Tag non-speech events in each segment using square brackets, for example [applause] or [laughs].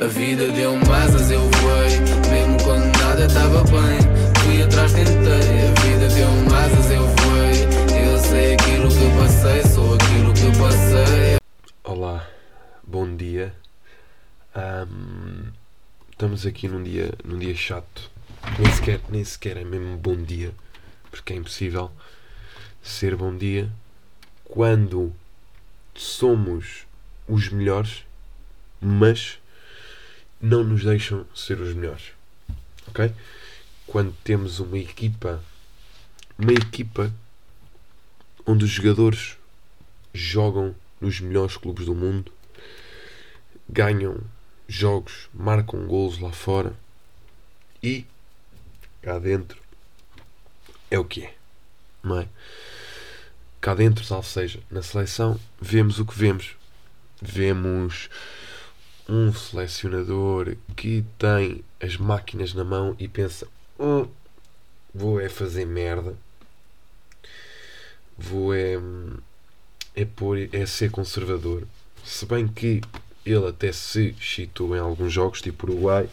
A vida deu-me asas, eu voei. Mesmo quando nada estava bem, fui atrás, tentei. A vida deu-me asas, eu voei. Eu sei aquilo que passei, sou aquilo que passei. Olá, bom dia. Ahm, estamos aqui num dia, num dia chato. Nem sequer, nem sequer é mesmo bom dia, porque é impossível ser bom dia quando somos os melhores, mas não nos deixam ser os melhores. Ok? Quando temos uma equipa, uma equipa onde os jogadores jogam nos melhores clubes do mundo, ganham jogos, marcam golos lá fora e cá dentro é o que é, não é? Cá dentro, ou seja, na seleção, vemos o que vemos. Vemos um selecionador que tem as máquinas na mão e pensa: hum, vou é fazer merda, vou é, é, pôr, é ser conservador. Se bem que ele até se chitou em alguns jogos, tipo Uruguai,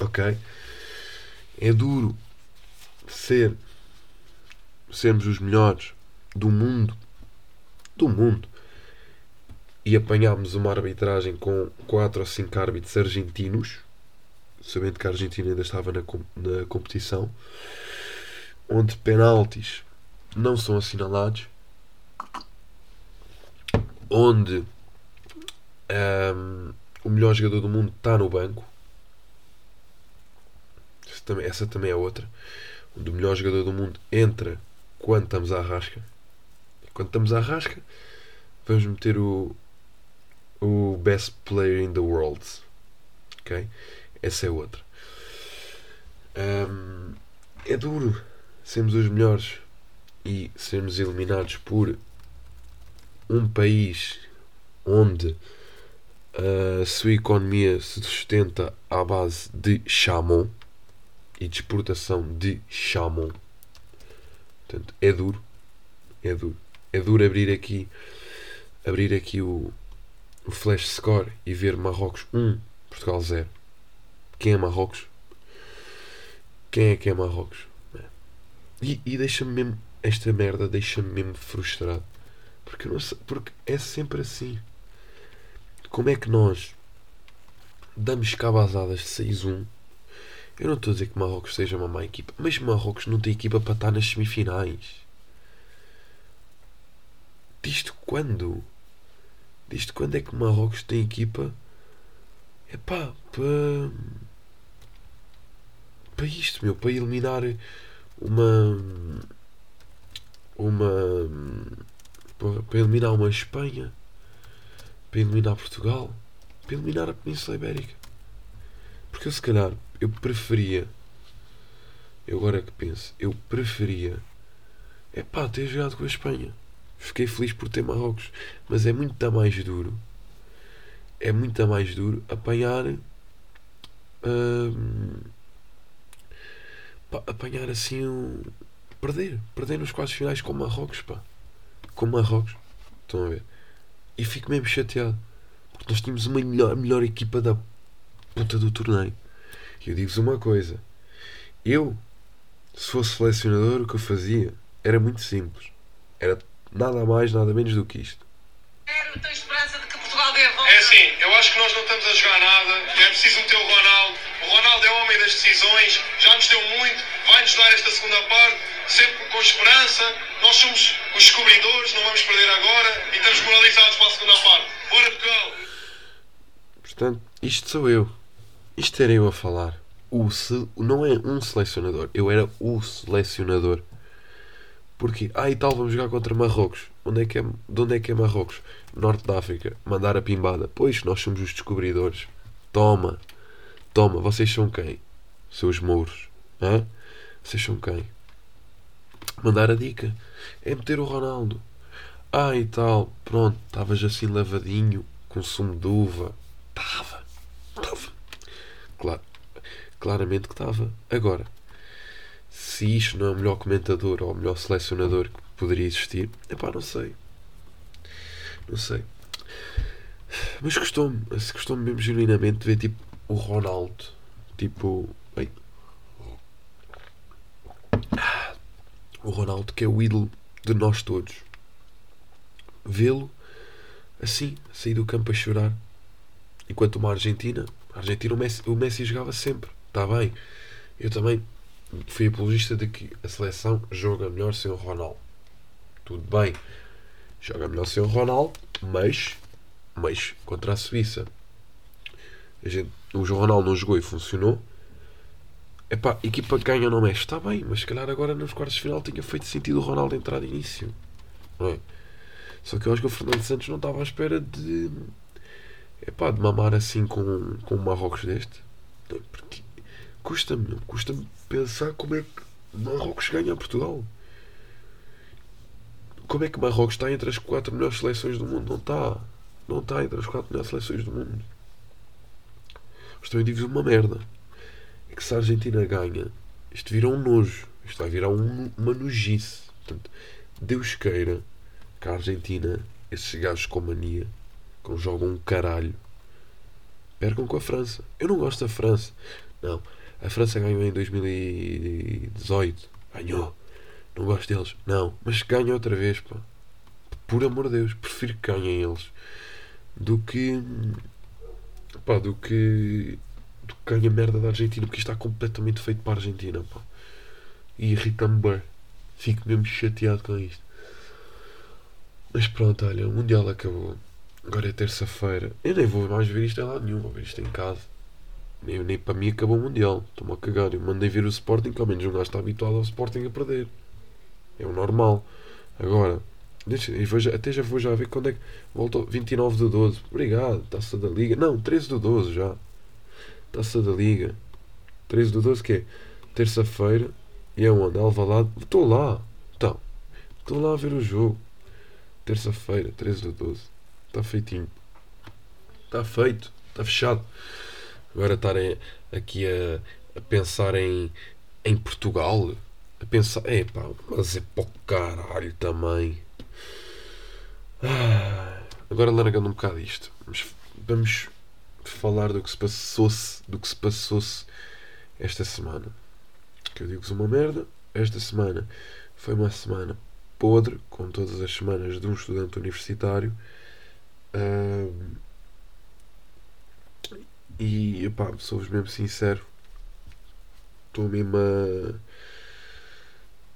ok? É duro ser sermos os melhores do mundo do mundo e apanhámos uma arbitragem com 4 ou 5 árbitros argentinos, sabendo que a Argentina ainda estava na, na competição, onde penaltis não são assinalados, onde um, o melhor jogador do mundo está no banco. Essa também, é outra. Onde o melhor jogador do mundo entra quando estamos à rasca. Quando estamos à rasca, vamos meter o, o best player in the world. Ok? Essa é outra. Um, é duro sermos os melhores e sermos eliminados por um país onde a sua economia se sustenta à base de chamon e de exportação de chamon. Portanto, é duro. É duro. É duro abrir aqui abrir aqui o, o flash score e ver Marrocos 1, Portugal 0. Quem é Marrocos? Quem é que é Marrocos? E, e deixa-me mesmo. Esta merda deixa-me mesmo frustrado. Porque, não porque é sempre assim. Como é que nós damos cabazadas de 6-1? Eu não estou a dizer que Marrocos seja uma má equipa, mas Marrocos não tem equipa para estar nas semifinais. Disto quando? Disto quando é que Marrocos tem equipa? É pá, para. para isto, meu, para eliminar uma. uma. para eliminar uma Espanha para eliminar Portugal, para eliminar a Península Ibérica. Porque eu, se calhar, eu preferia, eu agora que penso, eu preferia, é pá, ter jogado com a Espanha. Fiquei feliz por ter Marrocos, mas é muito mais duro, é muito mais duro apanhar. Hum, pá, apanhar assim um. Perder, perder nos quatro finais com Marrocos, pá. Com Marrocos. Estão a ver? E fico mesmo chateado. Porque nós tínhamos uma melhor, melhor equipa da puta do torneio. E eu digo-vos uma coisa. Eu, se fosse selecionador, o que eu fazia era muito simples. Era nada mais, nada menos do que isto. Tem esperança de que Portugal dê a volta? É assim, eu acho que nós não estamos a jogar nada. É preciso meter o Ronaldo. O Ronaldo é o homem das decisões. Já nos deu muito. Vai-nos dar esta segunda parte. Sempre com esperança. Nós somos os descobridores. Não vamos perder agora. E estamos moralizados para a segunda parte. Bora, Portugal! Portanto, isto sou eu. Isto era eu a falar. O se... Não é um selecionador. Eu era o selecionador. Porque, ah e tal, vamos jogar contra Marrocos. Onde é que é, de onde é que é Marrocos? Norte da África. Mandar a pimbada. Pois, nós somos os descobridores. Toma. Toma, vocês são quem? Seus mouros. Hã? Vocês são quem? Mandar a dica. É meter o Ronaldo. Ah e tal, pronto, estavas assim lavadinho, com sumo de uva. Estava. Estava. Claro. Claramente que estava. Agora, se isto não é o melhor comentador ou o melhor selecionador que poderia existir, epá, não sei. Não sei. Mas gostou-me, gostou-me mesmo genuinamente de ver tipo o Ronaldo. Tipo. Bem, o Ronaldo que é o ídolo de nós todos. Vê-lo assim, sair do campo a chorar. Enquanto uma Argentina, a Argentina o Messi, o Messi jogava sempre. Está bem. Eu também fui apologista de que a seleção joga melhor sem o Ronaldo. Tudo bem. Joga melhor sem o Ronaldo, mas, mas contra a Suíça. A gente, o Ronaldo não jogou e funcionou. Epá, equipa que ganha não mexe. Está bem, mas se calhar agora nos quartos de final tinha feito sentido o Ronaldo entrar de início. Não é? Só que eu acho que o Fernando Santos não estava à espera de. Epá, de mamar assim com, com Marrocos deste. Porque custa-me, custa-me pensar como é que Marrocos ganha a Portugal. Como é que Marrocos está entre as quatro melhores seleções do mundo? Não está. Não está entre as quatro melhores seleções do mundo. Mas também digo uma merda. É que se a Argentina ganha, isto vira um nojo. Isto vai virar um, uma nojice. Portanto, Deus queira que a Argentina, esses gajos com mania, que jogam um caralho, percam com a França. Eu não gosto da França. Não. A França ganhou em 2018. Ganhou. Não gosto deles. Não. Mas ganha outra vez, pá. Por amor de Deus. Prefiro que ganhem eles. Do que. Pá, do que. Do que ganha merda da Argentina. Porque isto está completamente feito para a Argentina, pá. E irrita-me bem. Fico mesmo chateado com isto. Mas pronto, olha, o Mundial acabou. Agora é terça-feira. Eu nem vou mais ver isto em lado nenhum. Vou ver isto em casa. Nem, nem para mim acabou o Mundial. Estou-me a cagar. Eu mandei ver o Sporting, que ao menos um gajo está habituado ao Sporting a perder. É o normal. Agora, deixa, eu já, até já vou já ver quando é que voltou. 29 de 12. Obrigado. Taça da Liga. Não, 13 de 12 já. Taça da Liga. 13 de 12 que é? Terça-feira. E é onde? Alvalade. Estou lá. Então. Estou lá a ver o jogo. Terça-feira, 13 de 12. Está feitinho. Está feito. Está fechado. Agora estarem aqui a, a pensar em, em Portugal. A pensar. É pá, mas é para o caralho também. Ah, agora largando um bocado isto. Vamos, vamos falar do que se passou-se. Do que se passou-se esta semana. Que eu digo-vos uma merda. Esta semana foi uma semana podre, como todas as semanas de um estudante universitário. Uh, e pá, sou-vos mesmo sincero, estou mesmo a.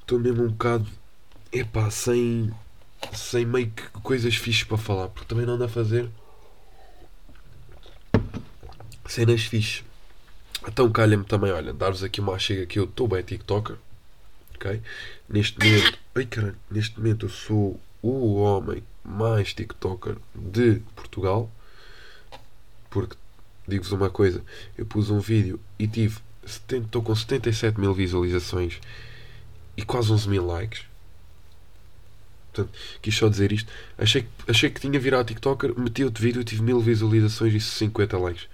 Estou mesmo um bocado. Epá, sem. Sem meio que coisas fixas para falar, porque também não anda a fazer cenas fixas. Então calha-me também, olha, dar-vos aqui uma chega que eu estou bem TikToker. Ok? Neste momento. Ai caralho, neste momento eu sou o homem mais TikToker de Portugal. Porque digo-vos uma coisa, eu pus um vídeo e tive. Estou com 77 mil visualizações e quase 11 mil likes. Portanto, quis só dizer isto. Achei, achei que tinha virado TikToker, meti outro vídeo, tive mil visualizações e 50 likes.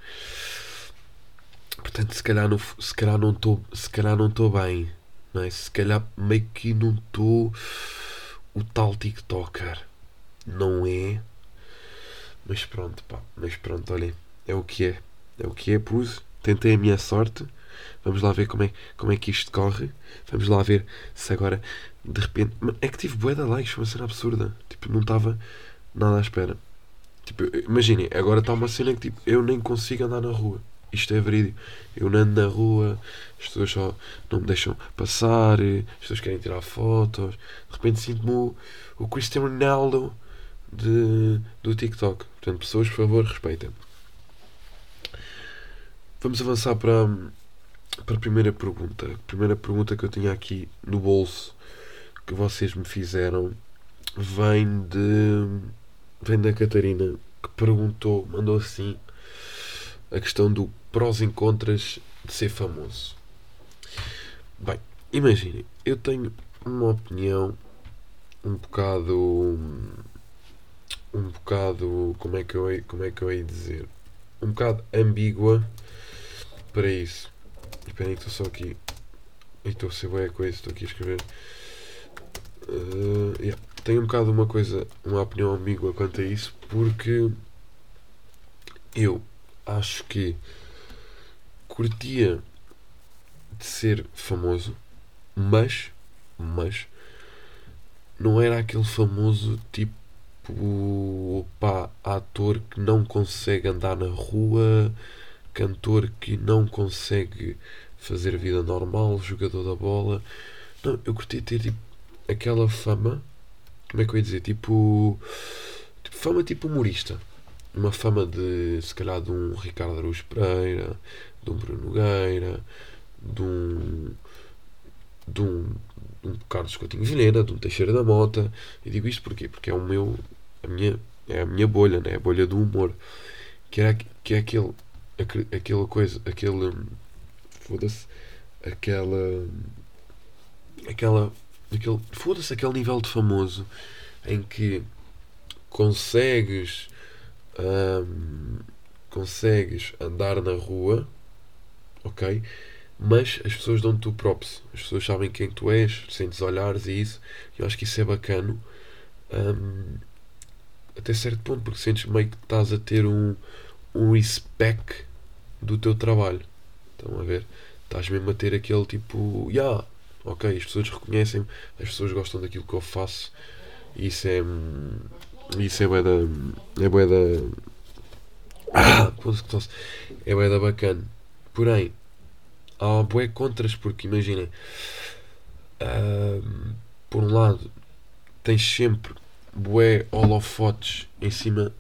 Portanto, se calhar não se calhar não estou se calhar não estou bem, não é? Se calhar meio que não estou o tal TikToker, não é? Mas pronto, pá, mas pronto, olhem, é o que é, é o que é, pus, tentei a minha sorte. Vamos lá ver como é, como é que isto corre. Vamos lá ver se agora de repente. É que tive bué de likes, uma cena absurda. Tipo, não estava nada à espera. Tipo, imaginem, agora está uma cena que tipo, eu nem consigo andar na rua. Isto é verídico. Eu ando na rua, as pessoas só não me deixam passar, as pessoas querem tirar fotos. De repente sinto-me o, o Cristiano Ronaldo de, do TikTok. Portanto, pessoas, por favor, respeitem. Vamos avançar para, para a primeira pergunta. A primeira pergunta que eu tinha aqui no bolso que vocês me fizeram vem de. vem da Catarina que perguntou, mandou assim a questão do prós e contras de ser famoso. Bem, imaginem, eu tenho uma opinião um bocado. um bocado. como é que eu como é que eu hei dizer? Um bocado ambígua para isso. Esperem que estou só aqui. Estou a ser boa coisa, estou aqui a escrever. Uh, yeah. Tenho um bocado uma coisa, uma opinião ambígua quanto a isso, porque eu acho que curtia de ser famoso, mas, mas não era aquele famoso tipo pá, ator que não consegue andar na rua, cantor que não consegue fazer vida normal, jogador da bola. Não, eu curti ter tipo aquela fama, como é que eu ia dizer? Tipo, tipo fama tipo humorista. Uma fama de se calhar de um Ricardo Araújo Pereira, de um Bruno Nogueira, de um, de um, de um Carlos Coutinho Vilhena, de um Teixeira da Mota. E digo isto porquê? Porque é o meu, a minha, é a minha bolha, né? a bolha do humor. Que é, que é aquele, aquela coisa, aquele. Foda-se. Aquela. Aquela. Aquele, foda-se, aquele nível de famoso em que consegues. Hum, consegues andar na rua, ok? Mas as pessoas dão-te o props, as pessoas sabem quem tu és, sentes olhares e isso. Eu acho que isso é bacano. Um, até certo ponto, porque sentes meio que estás a ter um, um respect do teu trabalho. Estão a ver? Estás mesmo a ter aquele tipo, yeah, ok, as pessoas reconhecem-me, as pessoas gostam daquilo que eu faço. Isso é. Isso é bué da. É bué da. [coughs] Ah, é bué da bacana. Porém, há bué contras, porque imaginem. Uh, por um lado, tens sempre bué holofotes em cima.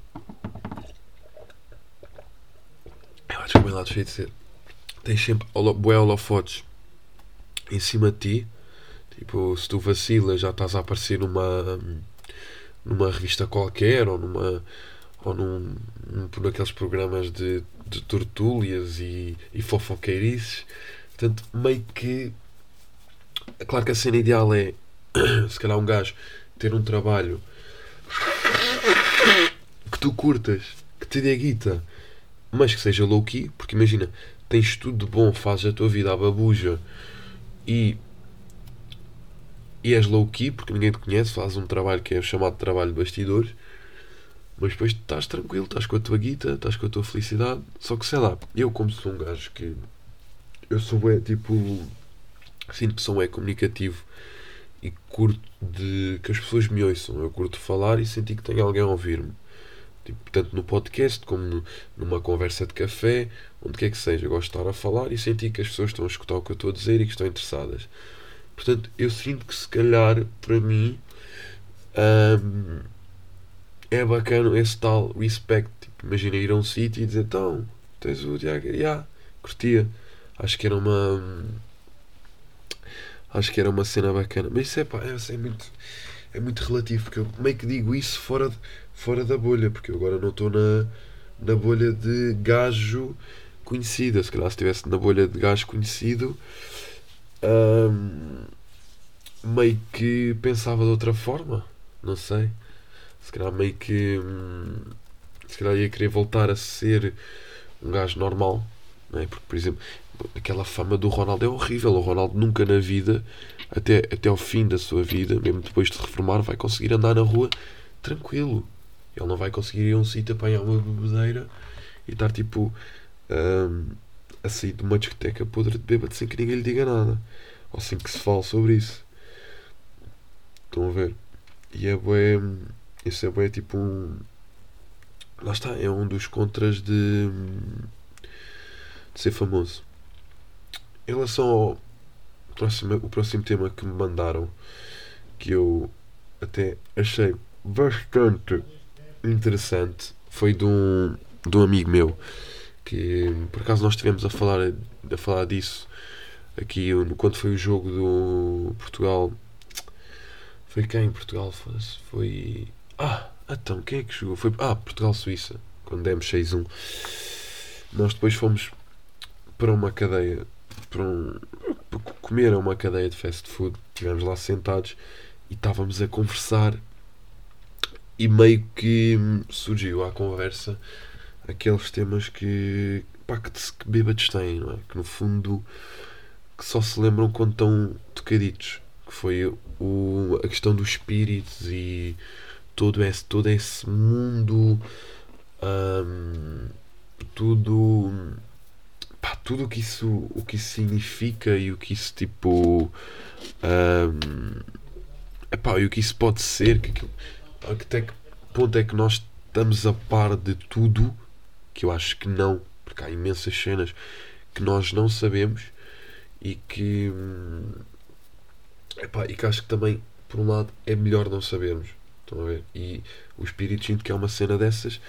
Eu acho que o meu lado de ser. Tens sempre bué holofotes em cima de ti. Tipo, se tu vacilas, já estás a aparecer numa. numa revista qualquer ou numa. ou num. num por aqueles programas de, de tortúlias e, e fofoqueirices. Portanto, meio que. Claro que a cena ideal é. [clears throat] se calhar um gajo ter um trabalho que tu curtas, que te dê guita, mas que seja low key, porque imagina, tens tudo de bom, fazes a tua vida à babuja e, e és low key, porque ninguém te conhece, fazes um trabalho que é chamado de trabalho de bastidores, mas depois estás tranquilo, estás com a tua guita, estás com a tua felicidade, só que sei lá, eu como sou um gajo que eu sou é tipo sinto que sou é comunicativo e curto de que as pessoas me ouçam. Eu curto falar e sentir que tem alguém a ouvir-me. Tipo, tanto no podcast como numa conversa de café, onde quer que seja. Eu gosto de estar a falar e sentir que as pessoas estão a escutar o que eu estou a dizer e que estão interessadas. Portanto, eu sinto que se calhar, para mim, hum, é bacana esse tal respect. Tipo, imagina ir a um sítio e dizer, então, tens o Diago, yeah, curtia. Acho que era uma acho que era uma cena bacana. Mas isso é, pá, é, é, muito, é muito relativo, porque eu meio que digo isso fora, fora da bolha, porque eu agora não estou na, na bolha de gajo conhecido. Se calhar se estivesse na bolha de gajo conhecido, hum, meio que pensava de outra forma. Não sei. Se calhar meio que. Hum, se calhar ia querer voltar a ser um gajo normal. Não é? Porque, por exemplo, aquela fama do Ronaldo é horrível. O Ronaldo nunca na vida, até, até ao fim da sua vida, mesmo depois de reformar, vai conseguir andar na rua tranquilo. Ele não vai conseguir ir a um sítio apanhar uma bebedeira e estar tipo um, a sair de uma discoteca podre de bêbado sem que ninguém lhe diga nada. Ou sem que se fale sobre isso. Estão a ver? E é bué. Isso é bué tipo um. Lá está, é um dos contras de, de ser famoso. Em relação ao próximo, o próximo tema que me mandaram, que eu até achei bastante interessante, foi de um, de um amigo meu, que por acaso nós estivemos a falar, a falar disso aqui quando foi o jogo do Portugal. Foi quem em Portugal? Foi. Ah, então, quem é que jogou? Foi. Ah, Portugal-Suíça, quando demos 6-1. Nós depois fomos para uma cadeia para, um, para comer a uma cadeia de fast food. Estivemos lá sentados e estávamos a conversar e meio que surgiu à conversa aqueles temas que, pá, que, que bêbados têm, não é? Que no fundo que só se lembram quando estão tocaditos. Que foi o, a questão dos espíritos e todo esse, todo esse mundo. Um, tudo pá, tudo o que isso o que isso significa e o que isso tipo um, epá, e o que isso pode ser que, que, até que ponto é que nós estamos a par de tudo que eu acho que não porque há imensas cenas que nós não sabemos e que hum, epá, e que acho que também por um lado é melhor não sabermos estão a ver? E o espírito sinto que é uma cena dessas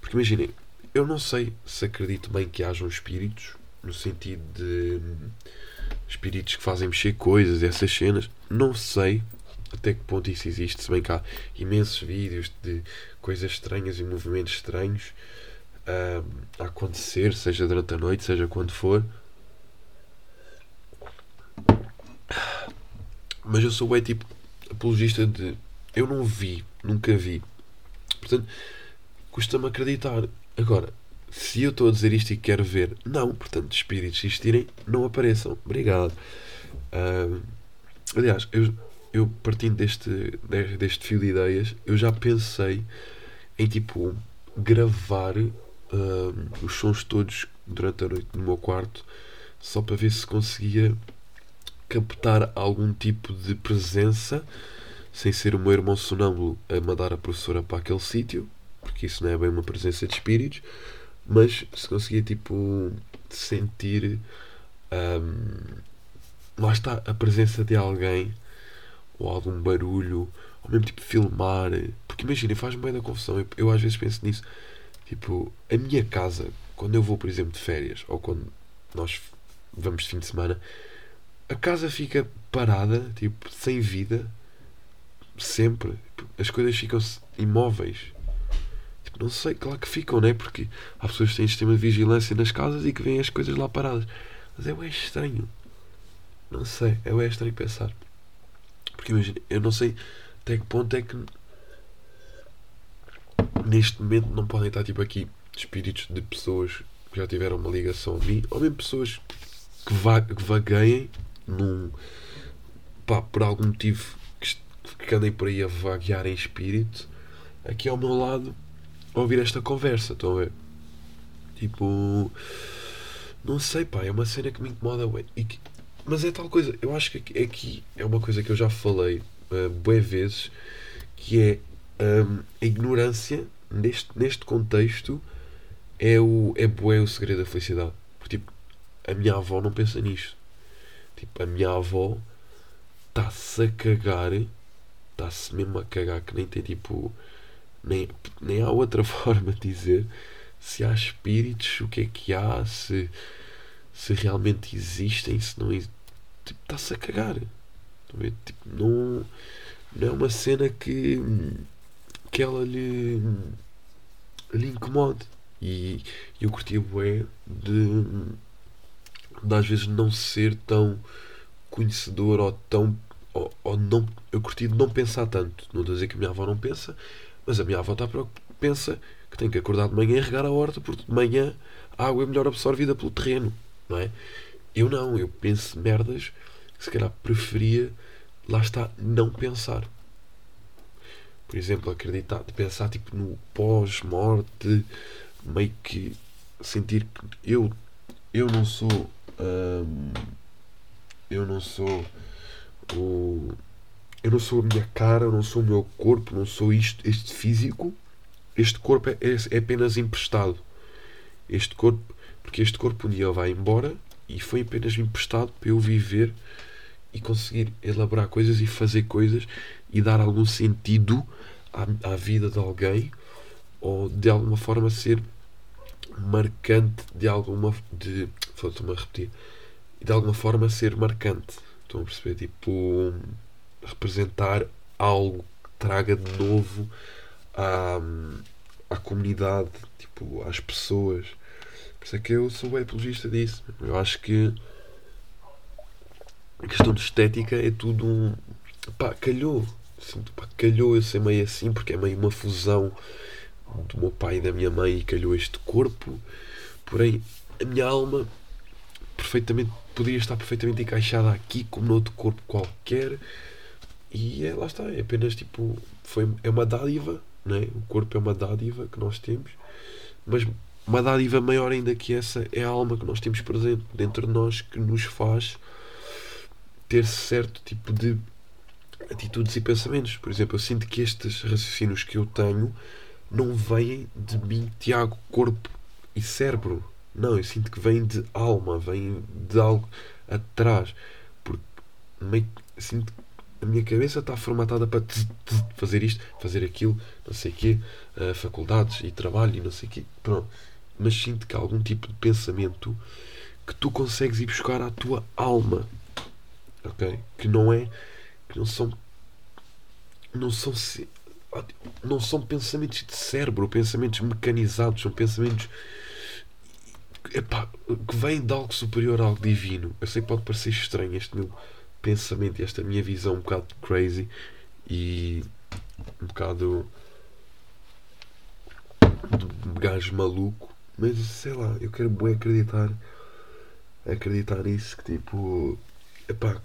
porque imaginem eu não sei se acredito bem que hajam espíritos, no sentido de hum, espíritos que fazem mexer coisas, essas cenas. Não sei até que ponto isso existe, se bem que há imensos vídeos de coisas estranhas e movimentos estranhos uh, a acontecer, seja durante a noite, seja quando for. Mas eu sou bem tipo apologista de eu não vi, nunca vi. Portanto, custa-me acreditar. Agora, se eu estou a dizer isto e quero ver, não, portanto, espíritos existirem, não apareçam. Obrigado. Uh, aliás, eu, eu partindo deste, deste fio de ideias, eu já pensei em tipo gravar uh, os sons todos durante a noite no meu quarto só para ver se conseguia captar algum tipo de presença sem ser o meu irmão sonâmbulo a mandar a professora para aquele sítio porque isso não é bem uma presença de espíritos, mas se conseguia tipo sentir um, lá está a presença de alguém ou algum barulho ou mesmo tipo filmar porque imagina, faz-me bem da confusão eu, eu, às vezes penso nisso. Tipo, a minha casa quando eu vou por exemplo de férias ou quando nós vamos de fim de semana a casa fica parada tipo, sem vida sempre. As coisas ficam imóveis não sei, claro que ficam, né? Porque há pessoas que têm sistema de vigilância nas casas e que veem as coisas lá paradas. Mas é estranho. Não sei, é estranho pensar. Porque imagina, eu não sei até que ponto é que neste momento não podem estar tipo aqui espíritos de pessoas que já tiveram uma ligação a mim, ou mesmo pessoas que, va que vagueiem num pá, por algum motivo que, que andem por aí a vaguear em espírito aqui ao meu lado ouvir esta conversa, estão a ver? Tipo. Não sei, pá, é uma cena que me incomoda, ué. Que, mas é tal coisa, eu acho que aqui é uma coisa que eu já falei uh, vezes, que é um, a ignorância neste, neste contexto é o é bué o segredo da felicidade. Porque, tipo, a minha avó não pensa nisto. Tipo, a minha avó está-se a cagar, está-se mesmo a cagar, que nem tem tipo nem, nem há outra [laughs] forma de dizer se há espíritos, o que é que há, se, se realmente existem, se não existem. Tipo, está-se a cagar. Tipo, não, não é uma cena que, que ela lhe, lhe incomode. E eu curti o bué de, de às vezes não ser tão conhecedor ou tão. Ou, ou não, eu curti de não pensar tanto. Não estou a dizer que a minha avó não pensa, mas a minha avó está pensa que tem que acordar de manhã e regar a horta, porque de manhã a água é melhor absorvida pelo terreno, não é? Eu não, eu penso merdas que se calhar preferia, lá está, não pensar. Por exemplo, acreditar, de pensar tipo no pós-morte, meio que sentir que eu, eu não sou. Hum, eu não sou o eu não sou a minha cara, eu não sou o meu corpo, não sou isto, este físico. Este corpo é, é, apenas emprestado. Este corpo, porque este corpo um dia vai embora e foi apenas emprestado para eu viver e conseguir elaborar coisas e fazer coisas e dar algum sentido à, à vida de alguém ou de alguma forma ser marcante de alguma de estou-me a repetir de alguma forma ser marcante estão a perceber tipo representar algo que traga de novo à, à comunidade, tipo, às pessoas. Por isso é que eu sou bem apologista disso. Eu acho que a questão de estética é tudo um. pá, calhou. Sinto, pá, calhou eu ser meio assim, porque é meio uma fusão do meu pai e da minha mãe e calhou este corpo. Porém, a minha alma perfeitamente podia estar perfeitamente encaixada aqui como noutro corpo qualquer e é, lá está, é apenas tipo. Foi, é uma dádiva, né? o corpo é uma dádiva que nós temos, mas uma dádiva maior ainda que essa é a alma que nós temos presente dentro de nós que nos faz ter certo tipo de atitudes e pensamentos. Por exemplo, eu sinto que estes raciocínios que eu tenho não vêm de mim, Tiago, corpo e cérebro. Não, eu sinto que vêm de alma, vêm de algo atrás. Porque meio sinto a minha cabeça está formatada para fazer isto, fazer aquilo, não sei o quê, uh, faculdades e trabalho e não sei o quê. Pronto. Mas sinto que há algum tipo de pensamento que tu consegues ir buscar à tua alma. Ok? Que não é. Que não são. Não são. Não são pensamentos de cérebro, pensamentos mecanizados, são pensamentos epá, que vêm de algo superior algo divino. Eu sei que pode parecer estranho este meu pensamento e esta minha visão um bocado crazy e um bocado de gajo maluco, mas sei lá, eu quero bem acreditar acreditar nisso que tipo epá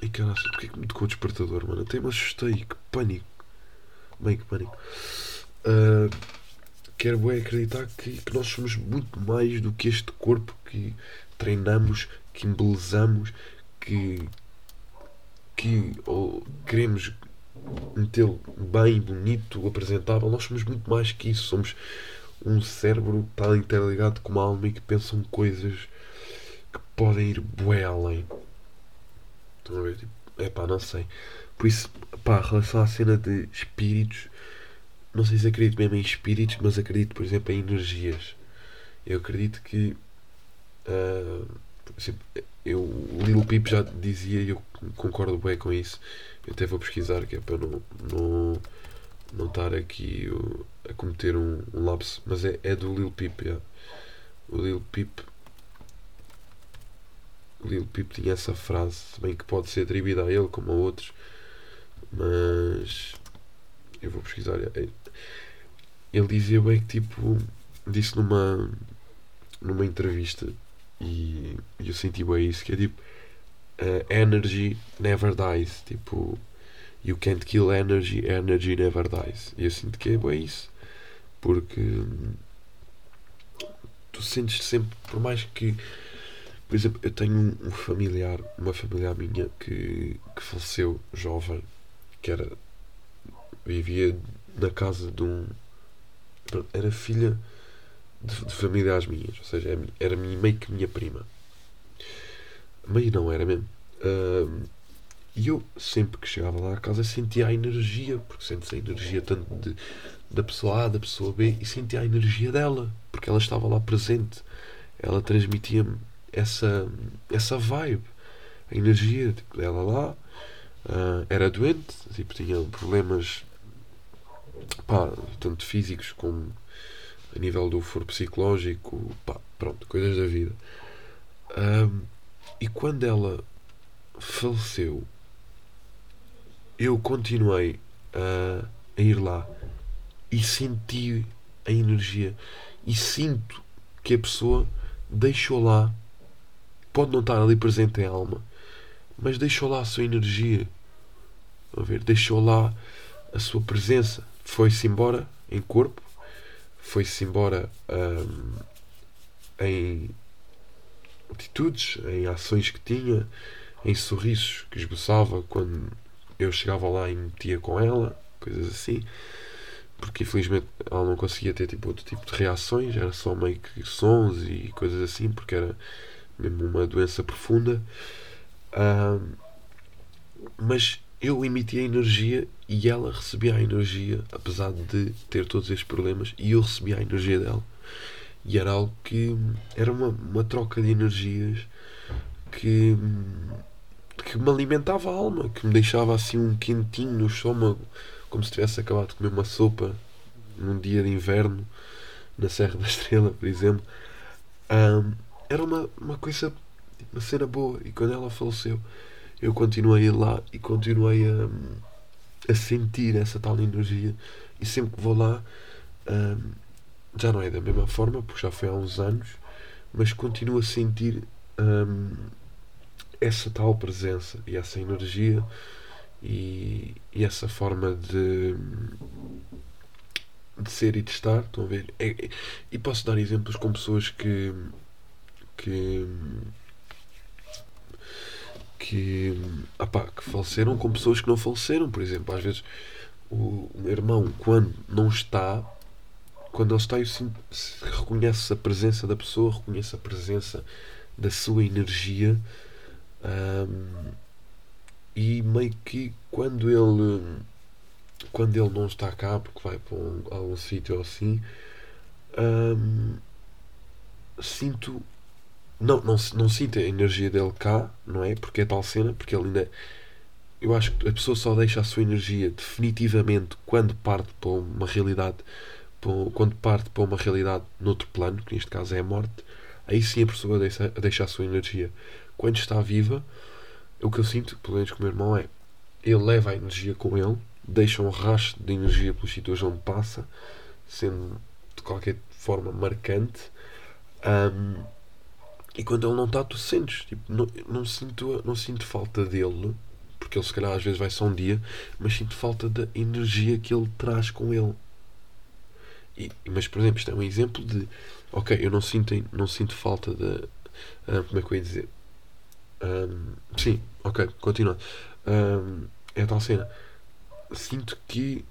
e caralho, porque é que me tocou o despertador, mano? Até me assustei, que pânico meio que pânico uh, quero bem acreditar que, que nós somos muito mais do que este corpo que treinamos, que embelezamos que, que ou queremos metê-lo bem, bonito, apresentável, nós somos muito mais que isso. Somos um cérebro que está interligado com uma alma e que pensam coisas que podem ir bué além. Estão a ver? Tipo, é pá, não sei. Por isso, pá, em relação à cena de espíritos, não sei se acredito mesmo em espíritos, mas acredito, por exemplo, em energias. Eu acredito que. Uh, eu, o Lil Peep já dizia e eu concordo bem com isso. Eu até vou pesquisar que é para não, não, não estar aqui a cometer um, um lapso. Mas é, é do Lil Peep. O Lil Peep. O Lil Peep tinha essa frase, se bem que pode ser atribuída a ele como a outros. Mas eu vou pesquisar. É, ele dizia bem que tipo disse numa numa entrevista e, eu senti bem isso, que é tipo uh, energy never dies. Tipo, you can't kill energy, energy never dies. E eu sinto que é bem isso. Porque tu sentes sempre, por mais que por exemplo, eu tenho um familiar, uma familiar minha que, que faleceu jovem, que era vivia na casa de um era filha de, de familiares minhas, ou seja, é era meio que minha prima. Meio não era mesmo. Uh, e eu, sempre que chegava lá a casa, sentia a energia, porque sentes a energia tanto de, da pessoa A, da pessoa B, e sentia a energia dela, porque ela estava lá presente. Ela transmitia-me essa, essa vibe, a energia tipo, dela lá. Uh, era doente, tipo, tinha problemas pá, tanto físicos como a nível do foro psicológico, pá, pronto, coisas da vida. Um, e quando ela faleceu, eu continuei a, a ir lá e senti a energia e sinto que a pessoa deixou lá, pode não estar ali presente em alma, mas deixou lá a sua energia, a ver, deixou lá a sua presença, foi-se embora em corpo foi-se embora um, em atitudes, em ações que tinha, em sorrisos que esboçava quando eu chegava lá e metia com ela, coisas assim. Porque infelizmente ela não conseguia ter tipo, outro tipo de reações, era só meio que sons e coisas assim, porque era mesmo uma doença profunda. Um, mas eu emitia energia e ela recebia a energia, apesar de ter todos estes problemas, e eu recebia a energia dela. E era algo que era uma, uma troca de energias que, que me alimentava a alma, que me deixava assim um quentinho no estômago, como se tivesse acabado de comer uma sopa num dia de inverno na Serra da Estrela, por exemplo. Um, era uma, uma coisa, uma cena boa. E quando ela faleceu, eu continuei lá e continuei a, a sentir essa tal energia. E sempre que vou lá, um, já não é da mesma forma, porque já foi há uns anos, mas continuo a sentir um, essa tal presença e essa energia e, e essa forma de, de ser e de estar, estão a ver? É- é- e posso dar exemplos com pessoas que. que. Que. ah pá, que faleceram com pessoas que não faleceram, por exemplo. Às vezes o irmão, quando não está, quando ele está, eu sinto, reconhece a presença da pessoa, reconhece a presença da sua energia. ahm, e meio que quando ele quando ele não está cá porque vai para um, algum sítio ou assim ahm, sinto não, não, não sinto a energia dele cá não é? porque é tal cena porque ele ainda eu acho que a pessoa só deixa a sua energia definitivamente quando parte para uma realidade para um- quando parte para uma realidade noutro plano que neste caso é a morte aí sim a pessoa deixa, deixa a sua energia quando está viva o que eu sinto, pelo menos com o meu irmão, é ele leva a energia com ele, deixa um rastro de energia pelos sítios onde passa, sendo de qualquer forma marcante. Ahm, e quando ele não está, tu sentes. Tipo, não, não, sinto, não sinto falta dele, porque ele se calhar às vezes vai só um dia, mas sinto falta da energia que ele traz com ele. E, mas, por exemplo, isto é um exemplo de. Ok, eu não sinto, não sinto falta da. ah, como é que eu ia dizer? Ahm, sim, ok, continuando. Ahm, é a tal cena. Sinto que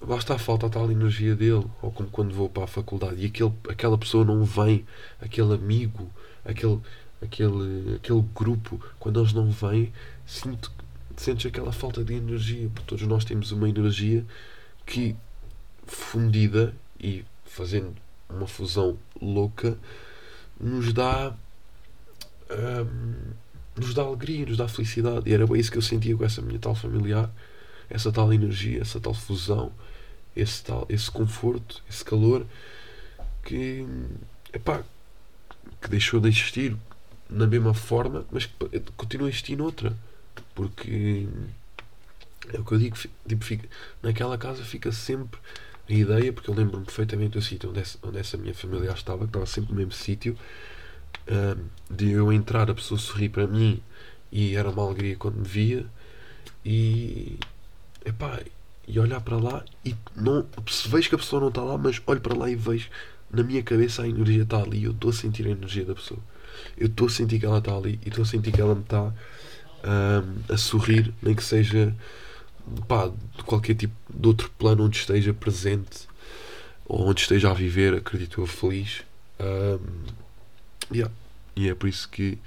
lá está a falta a tal energia dele, ou como quando vou para a faculdade. E aquele, aquela pessoa não vem, aquele amigo, aquele, aquele, aquele grupo, quando eles não vêm, sinto, sentes aquela falta de energia, porque todos nós temos uma energia que fundida e fazendo uma fusão louca nos dá hum, nos dá alegria, nos dá felicidade. E era bem isso que eu sentia com essa minha tal familiar, essa tal energia, essa tal fusão, esse tal, esse conforto, esse calor que, epá, que deixou de existir na mesma forma, mas que continua a existir noutra. Porque é o que eu digo, tipo, fica, naquela casa fica sempre a ideia, porque eu lembro-me perfeitamente do sítio onde, essa- onde essa minha familiar estava, que estava sempre no mesmo sítio, hum, de eu entrar, a pessoa sorrir para mim e era uma alegria quando me via e epá, e olhar para lá e não se vejo que a pessoa não está lá, mas olho para lá e vejo na minha cabeça a energia está ali, eu estou a sentir a energia da pessoa. Eu estou a sentir que ela está ali e estou a sentir que ela me está hum, a sorrir, nem que seja pá, de qualquer tipo de outro plano onde esteja presente ou onde esteja a viver, acredito eu, feliz. Hum, Yeah. E é por isso que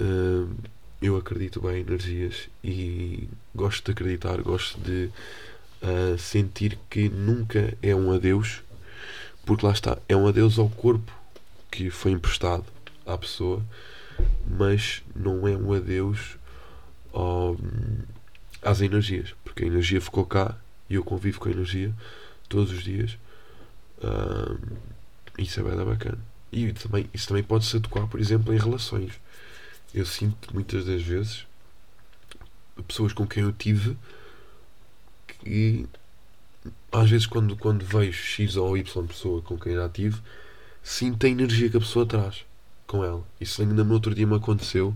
hum, eu acredito bem em energias e gosto de acreditar, gosto de ah, sentir que nunca é um adeus, porque lá está, é um adeus ao corpo que foi emprestado à pessoa, mas não é um adeus ao- às energias, porque a energia ficou cá e eu convivo com a energia todos os dias. Hum, isso é bem bacana. E também, isso também pode se adequar, por exemplo, em relações. Eu sinto muitas das vezes pessoas com quem eu tive que às vezes quando, quando vejo X ou Y pessoa com quem já tive, sinto a energia que a pessoa traz com ela. Isso ainda no outro dia me aconteceu,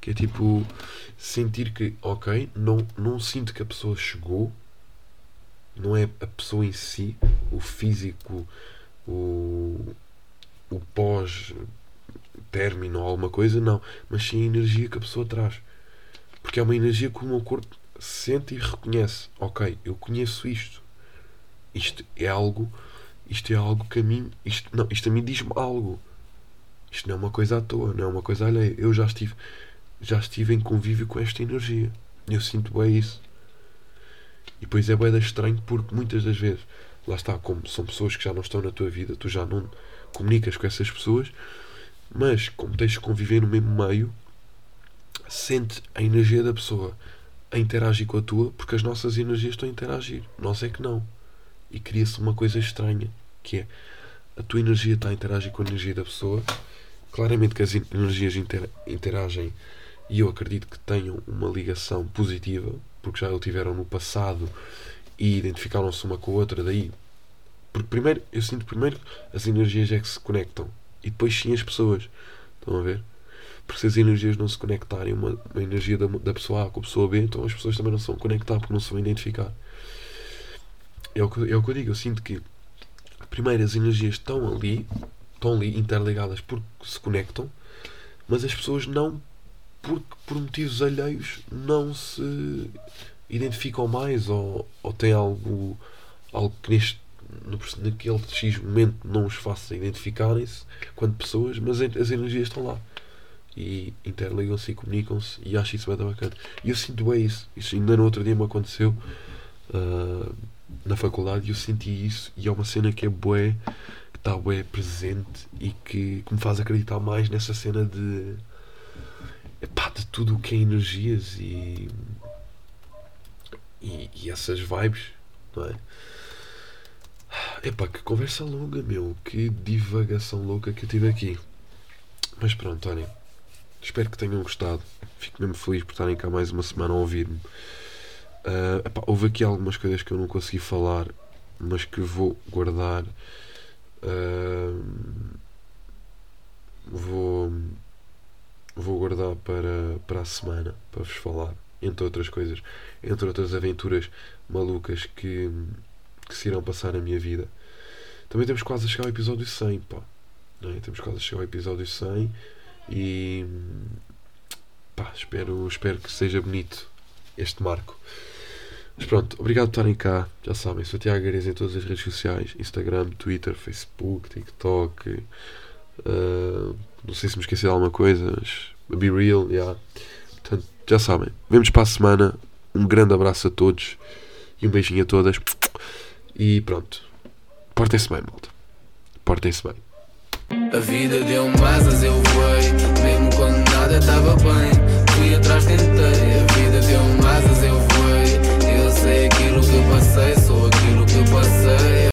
que é tipo sentir que, ok, não, não sinto que a pessoa chegou, não é a pessoa em si, o físico, o, o pós-término ou alguma coisa, não. Mas sim a energia que a pessoa traz. Porque é uma energia que o meu corpo sente e reconhece. Ok, eu conheço isto. Isto é algo. Isto é algo que a mim. Isto, não, isto a mim diz-me algo. Isto não é uma coisa à toa, não é uma coisa alheia. Eu já estive, já estive em convívio com esta energia. Eu sinto bem isso. E depois é bem estranho porque muitas das vezes, lá está, como são pessoas que já não estão na tua vida, tu já não comunicas com essas pessoas, mas como tens de conviver no mesmo meio, sente a energia da pessoa a interagir com a tua, porque as nossas energias estão a interagir. Nós é que não. E cria-se uma coisa estranha, que é a tua energia está a interagir com a energia da pessoa. Claramente que as en- energias inter- interagem e eu acredito que tenham uma ligação positiva, porque já o tiveram no passado e identificaram-se uma com a outra, daí porque primeiro, eu sinto primeiro as energias é que se conectam e depois sim as pessoas. Estão a ver? Porque se as energias não se conectarem, uma, uma energia da, da pessoa A com a pessoa B, então as pessoas também não se vão conectar porque não se vão identificar. é o, que, é o que eu digo, eu sinto que primeiro as energias estão ali, estão ali interligadas porque se conectam, mas as pessoas não, porque por motivos alheios, não se identificam mais ou, ou têm algo, algo que neste, no, naquele X momento não os faça identificarem-se quanto pessoas, mas as energias estão lá e interligam-se e comunicam-se e acho isso bem bacana. E eu sinto bem isso. Isso ainda no outro dia me aconteceu uh, na faculdade e eu senti isso e é uma cena que é bué, que está bué presente e que, que me faz acreditar mais nessa cena de epá, de tudo o que é energias e, e, e essas vibes, não é? Epá, que conversa longa, meu. Que divagação louca que eu tive aqui. Mas pronto, olhem. Espero que tenham gostado. Fico mesmo feliz por estarem cá mais uma semana a ouvir-me. Uh, epá, houve aqui algumas coisas que eu não consegui falar, mas que vou guardar. Uh, vou, vou guardar para, para a semana para vos falar, entre outras coisas, entre outras aventuras malucas que, que se irão passar na minha vida. Também temos quase a chegar ao episódio 100, pá. É? Temos quase a chegar ao episódio 100 e pá, espero, espero que seja bonito este marco. Mas pronto, obrigado por estarem cá. Já sabem, sou Tiago Gares em todas as redes sociais: Instagram, Twitter, Facebook, TikTok. Uh, não sei se me esqueci de alguma coisa, mas Be Real, yeah. Portanto, já sabem. Vemos para a semana. Um grande abraço a todos e um beijinho a todas. E pronto. Portem-se bem, malta. Portem-se bem. A vida deu-me asas, eu voei Mesmo quando nada estava bem Fui atrás, tentei